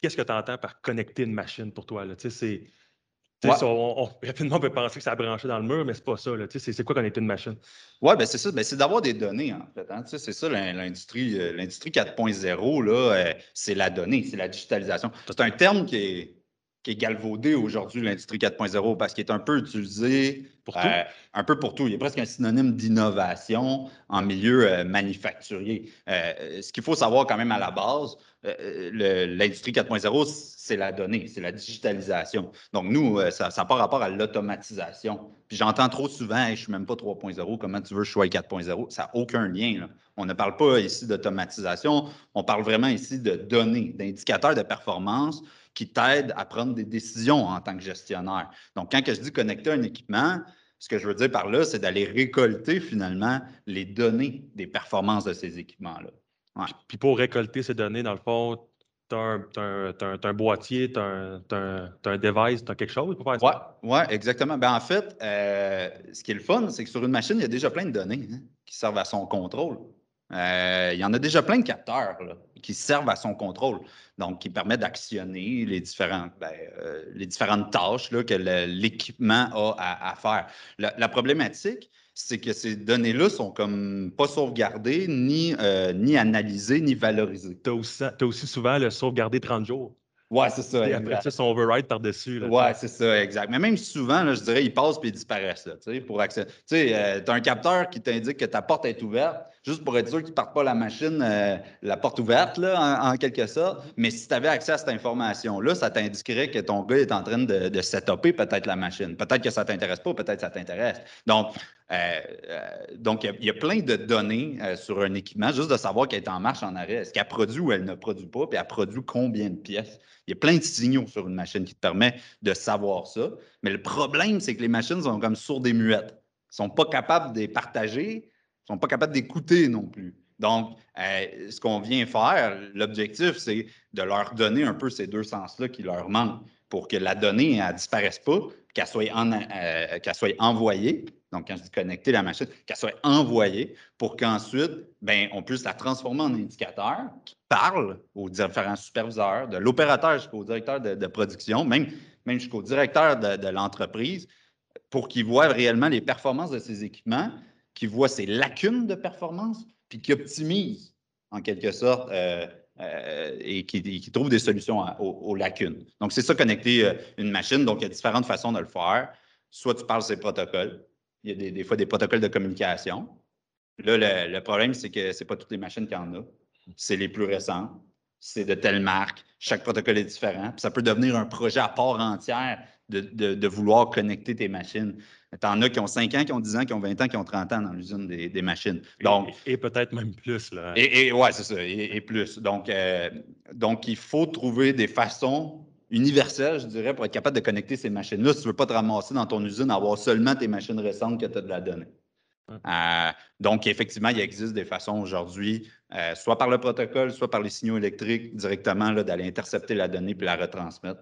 qu'est-ce que tu entends par connecter une machine pour toi? Là? C'est. Ouais. on, on- rapidement, on peut penser que ça a branché dans le mur, mais c'est pas ça. là. Tu sais, C'est quoi connecter une machine? Oui, ben c'est ça. Ben c'est d'avoir des données, en fait. hein. Tu sais, c'est ça, l'in- l'industrie, euh, l'industrie 4.0, là, euh, c'est la donnée, c'est la digitalisation. C'est un terme qui est, qui est galvaudé aujourd'hui, l'industrie 4.0, parce qu'il est un peu utilisé Pour tout? euh, un peu pour tout. Il est presque un synonyme d'innovation en milieu euh, manufacturier. Euh, ce qu'il faut savoir quand même à la base, l'industrie 4.0, c'est la donnée, c'est la digitalisation. Donc, nous, ça n'a pas rapport à l'automatisation. Puis j'entends trop souvent, Hey, je ne suis même pas 3.0, comment tu veux que je sois 4.0? Ça n'a aucun lien. là. On ne parle pas ici d'automatisation, on parle vraiment ici de données, d'indicateurs de performance qui t'aident à prendre des décisions en tant que gestionnaire. Donc, quand je dis connecter un équipement, ce que je veux dire par là, c'est d'aller récolter finalement les données des performances de ces équipements-là. Puis, puis pour récolter ces données, dans le fond, tu as, un, boîtier, tu as, un device, tu as quelque chose pour faire ça? Oui, ouais, exactement. Ben, en fait, euh, ce qui est le fun, c'est que sur une machine, il y a déjà plein de données hein, qui servent à son contrôle. Euh, il y en a déjà plein de capteurs là, qui servent à son contrôle, donc qui permettent d'actionner les, différents, ben, euh, les différentes tâches là, que l'équipement a à, à faire. La, la problématique, c'est que ces données-là sont comme pas sauvegardées, ni, euh, ni analysées, ni valorisées. Tu as aussi, t'as aussi souvent le sauvegarder 30 jours. Ouais, c'est ça. Et exact. après ça, son override par-dessus. Ouais, c'est ça, exact. Mais même souvent, là, je dirais, ils passent puis ils disparaissent. Là, tu sais, pour accès. Tu sais, tu as un capteur qui t'indique que ta porte est ouverte, juste pour être sûr tu ne partes pas la machine, euh, la porte ouverte, là, en, en quelque sorte. Mais si tu avais accès à cette information-là, ça t'indiquerait que ton gars est en train de, de setuper peut-être la machine. Peut-être que ça ne t'intéresse pas, peut-être que ça t'intéresse. Donc, euh, euh, donc, il y a- il y, a plein de données euh, sur un équipement, juste de savoir qu'elle est en marche en arrêt. Est-ce qu'elle produit ou elle ne produit pas, puis elle produit combien de pièces? Il y a plein de signaux sur une machine qui te permet de savoir ça. Mais le problème, c'est que les machines sont comme sourdes et muettes. Ils ne sont pas capables de les partager, ne sont pas capables d'écouter non plus. Donc, euh, ce qu'on vient faire, l'objectif, c'est de leur donner un peu ces deux sens-là qui leur manquent pour que la donnée ne disparaisse pas, qu'elle soit, en- euh, soit envoyée. Donc, quand je dis connecter la machine, qu'elle soit envoyée pour qu'ensuite, ben, on puisse la transformer en indicateur qui parle aux différents superviseurs, de l'opérateur jusqu'au directeur de, de production, même, même jusqu'au directeur de, de l'entreprise, pour qu'ils voient réellement les performances de ces équipements, qu'ils voient ses lacunes de performance, puis qu'ils optimisent en quelque sorte euh, euh, et qui, qui trouvent des solutions aux, aux lacunes. Donc, c'est ça, connecter euh, une machine. Donc, il y a différentes façons de le faire. Soit tu parles ces protocoles. Il y a des, des fois des protocoles de communication. Là, le, le problème, c'est que ce n'est pas toutes les machines qu'il y en a. C'est les plus récentes. C'est de telle marque. Chaque protocole est différent. Puis ça peut devenir un projet à part entière de, de- de vouloir connecter tes machines. Tu en as qui ont 5 ans, qui ont 10 ans, qui ont 20 ans, qui ont 30 ans dans l'usine des, des machines. Donc, et, et peut-être même plus. Là. et, et ouais, c'est ça, et, et plus. Donc, euh, donc, il faut trouver des façons universelles, je dirais, pour être capable de connecter ces machines-là. Si tu ne veux pas te ramasser dans ton usine, avoir seulement tes machines récentes que tu as de la donnée. Ouais. Euh, donc, effectivement, il existe des façons aujourd'hui, euh, soit par le protocole, soit par les signaux électriques, directement d'aller intercepter la donnée puis la retransmettre.